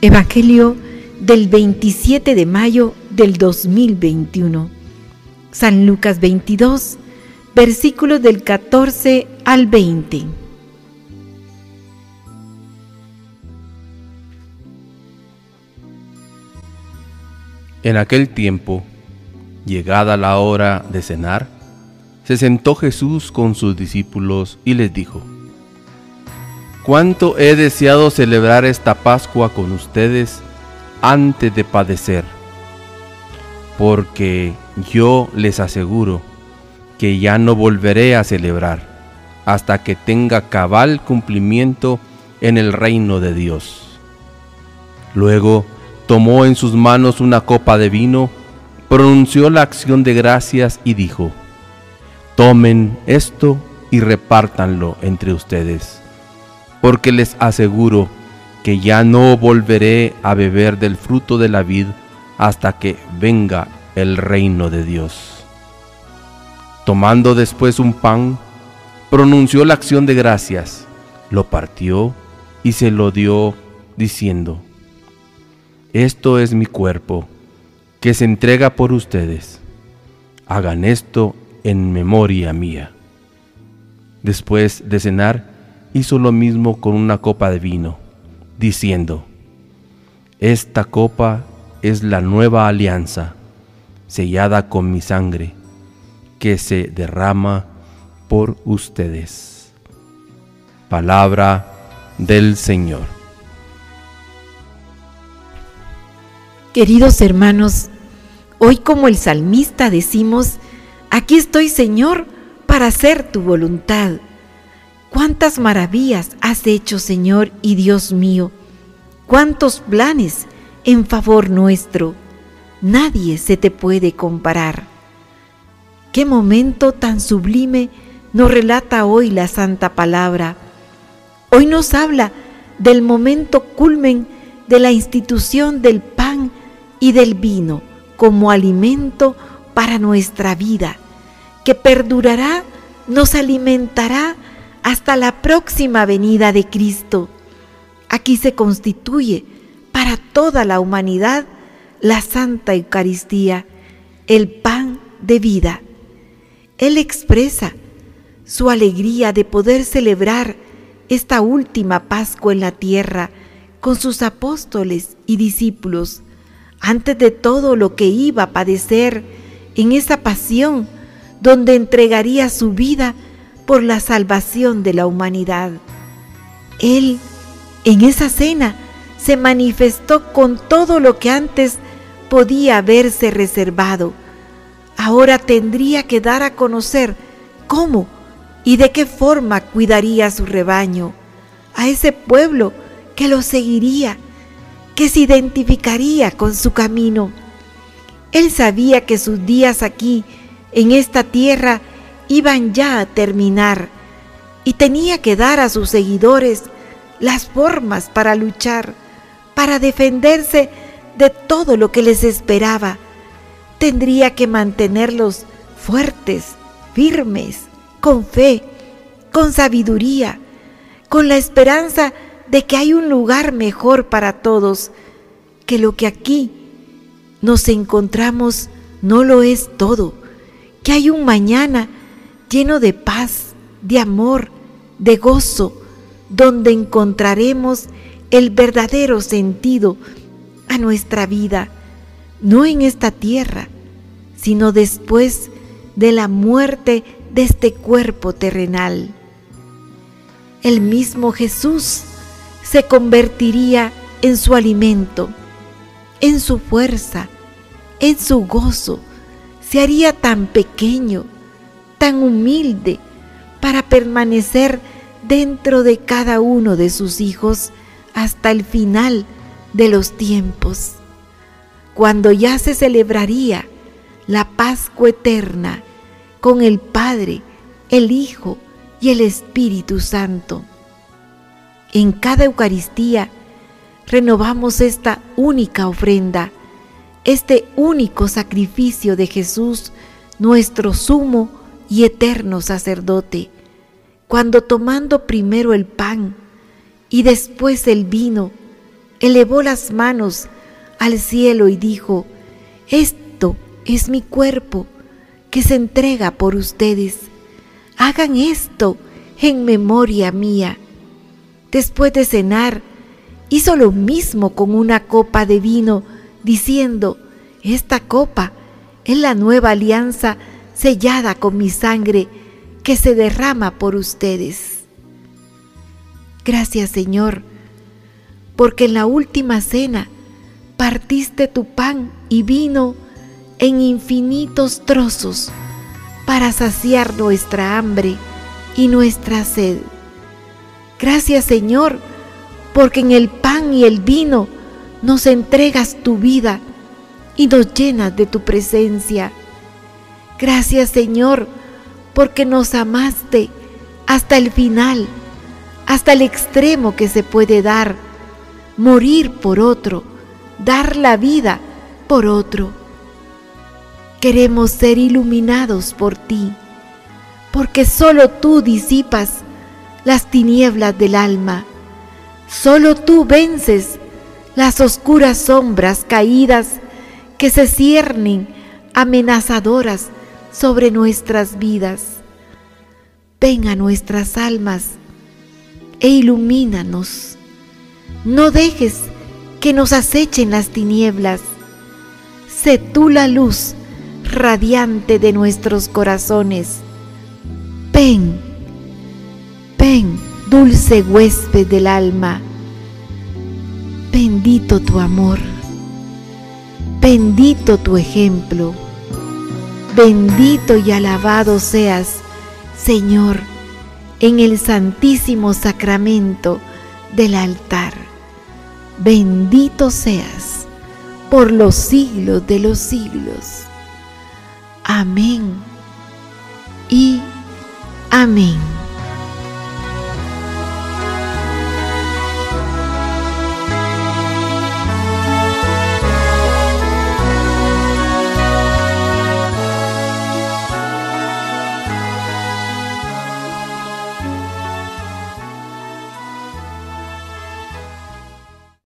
Evangelio del 27 de mayo del 2021. San Lucas 22, versículos del 14 al 20. En aquel tiempo, llegada la hora de cenar, se sentó Jesús con sus discípulos y les dijo, cuánto he deseado celebrar esta Pascua con ustedes antes de padecer, porque yo les aseguro que ya no volveré a celebrar hasta que tenga cabal cumplimiento en el reino de Dios. Luego tomó en sus manos una copa de vino, pronunció la acción de gracias y dijo, Tomen esto y repártanlo entre ustedes porque les aseguro que ya no volveré a beber del fruto de la vid hasta que venga el reino de Dios. Tomando después un pan, pronunció la acción de gracias, lo partió y se lo dio diciendo, Esto es mi cuerpo, que se entrega por ustedes. Hagan esto en memoria mía. Después de cenar, hizo lo mismo con una copa de vino, diciendo, Esta copa es la nueva alianza, sellada con mi sangre, que se derrama por ustedes. Palabra del Señor. Queridos hermanos, hoy como el salmista decimos, aquí estoy Señor para hacer tu voluntad. Cuántas maravillas has hecho, Señor y Dios mío. Cuántos planes en favor nuestro. Nadie se te puede comparar. Qué momento tan sublime nos relata hoy la Santa Palabra. Hoy nos habla del momento culmen de la institución del pan y del vino como alimento para nuestra vida, que perdurará, nos alimentará hasta la próxima venida de Cristo. Aquí se constituye para toda la humanidad la Santa Eucaristía, el pan de vida. Él expresa su alegría de poder celebrar esta última Pascua en la tierra con sus apóstoles y discípulos, antes de todo lo que iba a padecer en esa pasión donde entregaría su vida por la salvación de la humanidad. Él, en esa cena, se manifestó con todo lo que antes podía haberse reservado. Ahora tendría que dar a conocer cómo y de qué forma cuidaría su rebaño, a ese pueblo que lo seguiría, que se identificaría con su camino. Él sabía que sus días aquí, en esta tierra, iban ya a terminar y tenía que dar a sus seguidores las formas para luchar, para defenderse de todo lo que les esperaba. Tendría que mantenerlos fuertes, firmes, con fe, con sabiduría, con la esperanza de que hay un lugar mejor para todos, que lo que aquí nos encontramos no lo es todo, que hay un mañana lleno de paz, de amor, de gozo, donde encontraremos el verdadero sentido a nuestra vida, no en esta tierra, sino después de la muerte de este cuerpo terrenal. El mismo Jesús se convertiría en su alimento, en su fuerza, en su gozo, se haría tan pequeño, tan humilde para permanecer dentro de cada uno de sus hijos hasta el final de los tiempos, cuando ya se celebraría la Pascua eterna con el Padre, el Hijo y el Espíritu Santo. En cada Eucaristía renovamos esta única ofrenda, este único sacrificio de Jesús, nuestro sumo y eterno sacerdote, cuando tomando primero el pan y después el vino, elevó las manos al cielo y dijo, esto es mi cuerpo que se entrega por ustedes. Hagan esto en memoria mía. Después de cenar, hizo lo mismo con una copa de vino, diciendo, esta copa es la nueva alianza sellada con mi sangre que se derrama por ustedes. Gracias Señor, porque en la última cena partiste tu pan y vino en infinitos trozos para saciar nuestra hambre y nuestra sed. Gracias Señor, porque en el pan y el vino nos entregas tu vida y nos llenas de tu presencia. Gracias Señor, porque nos amaste hasta el final, hasta el extremo que se puede dar, morir por otro, dar la vida por otro. Queremos ser iluminados por ti, porque solo tú disipas las tinieblas del alma, solo tú vences las oscuras sombras caídas que se ciernen amenazadoras sobre nuestras vidas. Ven a nuestras almas e ilumínanos. No dejes que nos acechen las tinieblas. Sé tú la luz radiante de nuestros corazones. Ven, ven, dulce huésped del alma. Bendito tu amor, bendito tu ejemplo Bendito y alabado seas, Señor, en el santísimo sacramento del altar. Bendito seas por los siglos de los siglos. Amén y amén.